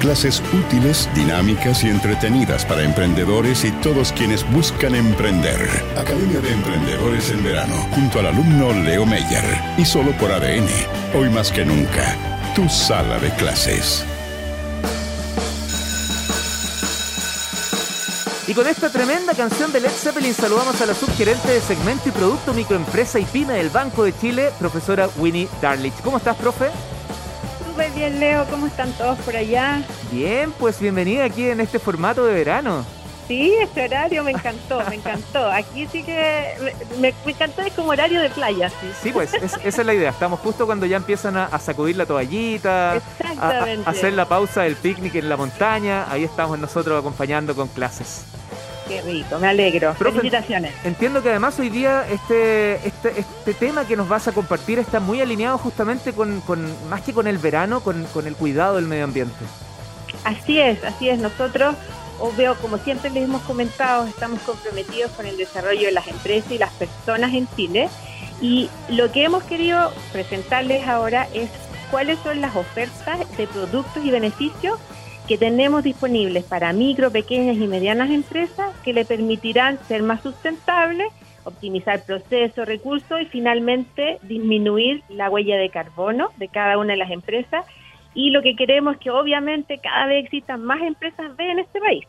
Clases útiles, dinámicas y entretenidas para emprendedores y todos quienes buscan emprender. Academia de Emprendedores en verano, junto al alumno Leo Meyer. Y solo por ADN. Hoy más que nunca, tu sala de clases. Y con esta tremenda canción de Led Zeppelin saludamos a la subgerente de segmento y producto microempresa y pyme del Banco de Chile, profesora Winnie Darlich. ¿Cómo estás, profe? Súper bien, Leo. ¿Cómo están todos por allá? Bien, pues bienvenida aquí en este formato de verano. Sí, este horario me encantó, me encantó. Aquí sí que me, encantó, es como horario de playa. Sí, sí pues esa es la idea. Estamos justo cuando ya empiezan a, sacudir la toallita, a, hacer la pausa del picnic en la montaña. Ahí estamos nosotros acompañando con clases. Qué rico, me alegro. Felicitaciones. Entiendo que además hoy día este, este, este tema que nos vas a compartir está muy alineado justamente con, más que con el verano, con, con el cuidado del medio ambiente. Así es, así es. Nosotros, obvio, como siempre les hemos comentado, estamos comprometidos con el desarrollo de las empresas y las personas en Chile. Y lo que hemos querido presentarles ahora es cuáles son las ofertas de productos y beneficios que tenemos disponibles para micro, pequeñas y medianas empresas que le permitirán ser más sustentables, optimizar procesos, recursos y finalmente disminuir la huella de carbono de cada una de las empresas. Y lo que queremos es que obviamente cada vez existan más empresas B en este país.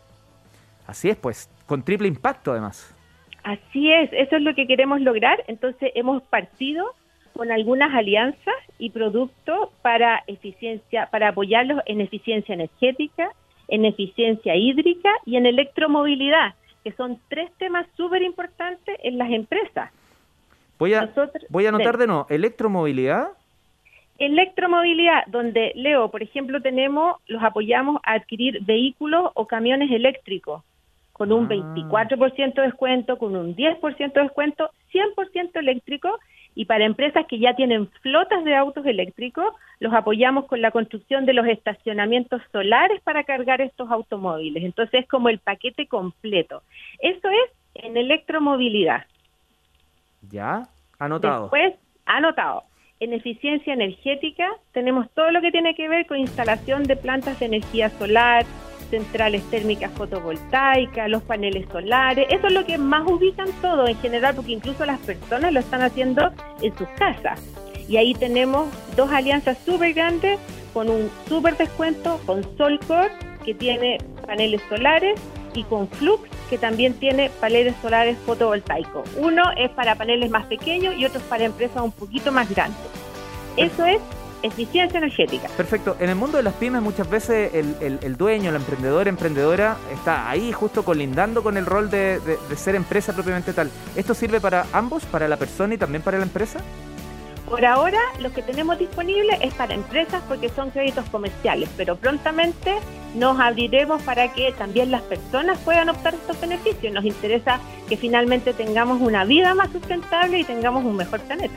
Así es, pues, con triple impacto además. Así es, eso es lo que queremos lograr. Entonces hemos partido con algunas alianzas y productos para eficiencia, para apoyarlos en eficiencia energética, en eficiencia hídrica y en electromovilidad, que son tres temas súper importantes en las empresas. Voy a, voy a anotar de nuevo, electromovilidad. Electromovilidad, donde Leo, por ejemplo, tenemos, los apoyamos a adquirir vehículos o camiones eléctricos con un 24% ah. de descuento, con un 10% de descuento, 100% eléctrico y para empresas que ya tienen flotas de autos eléctricos, los apoyamos con la construcción de los estacionamientos solares para cargar estos automóviles. Entonces es como el paquete completo. Eso es en electromovilidad. Ya, anotado. Después, anotado. En eficiencia energética tenemos todo lo que tiene que ver con instalación de plantas de energía solar, centrales térmicas fotovoltaicas, los paneles solares, eso es lo que más ubican todo en general, porque incluso las personas lo están haciendo en sus casas. Y ahí tenemos dos alianzas súper grandes con un súper descuento con Solcor, que tiene paneles solares, y con Flux, que también tiene paneles solares fotovoltaicos. Uno es para paneles más pequeños y otro es para empresas un poquito más grandes. Eso es eficiencia energética. Perfecto. En el mundo de las pymes muchas veces el, el, dueño, la emprendedora, emprendedora está ahí justo colindando con el rol de, ser empresa propiamente tal. ¿Esto sirve para ambos, para la persona y también para la empresa? Por ahora lo que tenemos disponible es para empresas porque son créditos comerciales, pero prontamente nos abriremos para que también las personas puedan optar estos beneficios. Nos interesa que finalmente tengamos una vida más sustentable y tengamos un mejor planeta.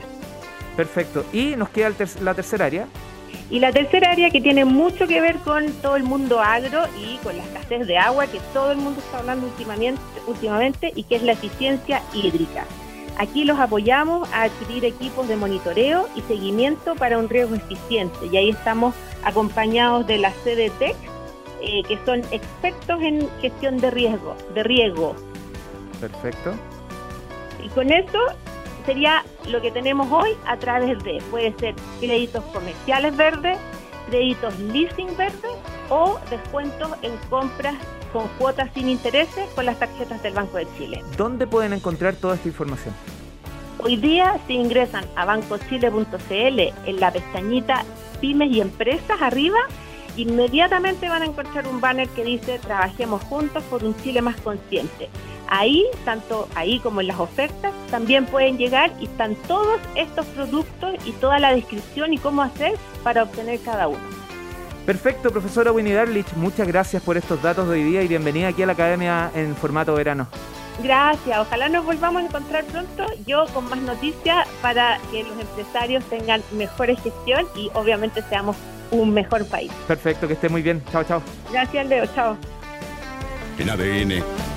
Perfecto. Y nos queda la tercera área. Y la tercera área que tiene mucho que ver con todo el mundo agro y con la escasez de agua que todo el mundo está hablando últimamente, últimamente y que es la eficiencia hídrica. Aquí los apoyamos a adquirir equipos de monitoreo y seguimiento para un riego eficiente y ahí estamos acompañados de la CDTEC, eh, que son expertos en gestión de riesgo, de riego. Perfecto. Y con eso sería lo que tenemos hoy a través de, puede ser créditos comerciales verdes, créditos leasing verdes o descuentos en compras con cuotas sin intereses con las tarjetas del Banco de Chile. ¿Dónde pueden encontrar toda esta información? Hoy día, si ingresan a bancochile.cl en la pestañita Pymes y Empresas arriba, inmediatamente van a encontrar un banner que dice Trabajemos juntos por un Chile más consciente. Ahí, tanto ahí como en las ofertas, también pueden llegar y están todos estos productos y toda la descripción y cómo hacer para obtener cada uno. Perfecto, profesora Winnie Darlich, muchas gracias por estos datos de hoy día y bienvenida aquí a la Academia en formato verano. Gracias, ojalá nos volvamos a encontrar pronto, yo con más noticias para que los empresarios tengan mejores gestión y obviamente seamos un mejor país. Perfecto, que esté muy bien. Chao, chao. Gracias, Leo. Chao. En ADN,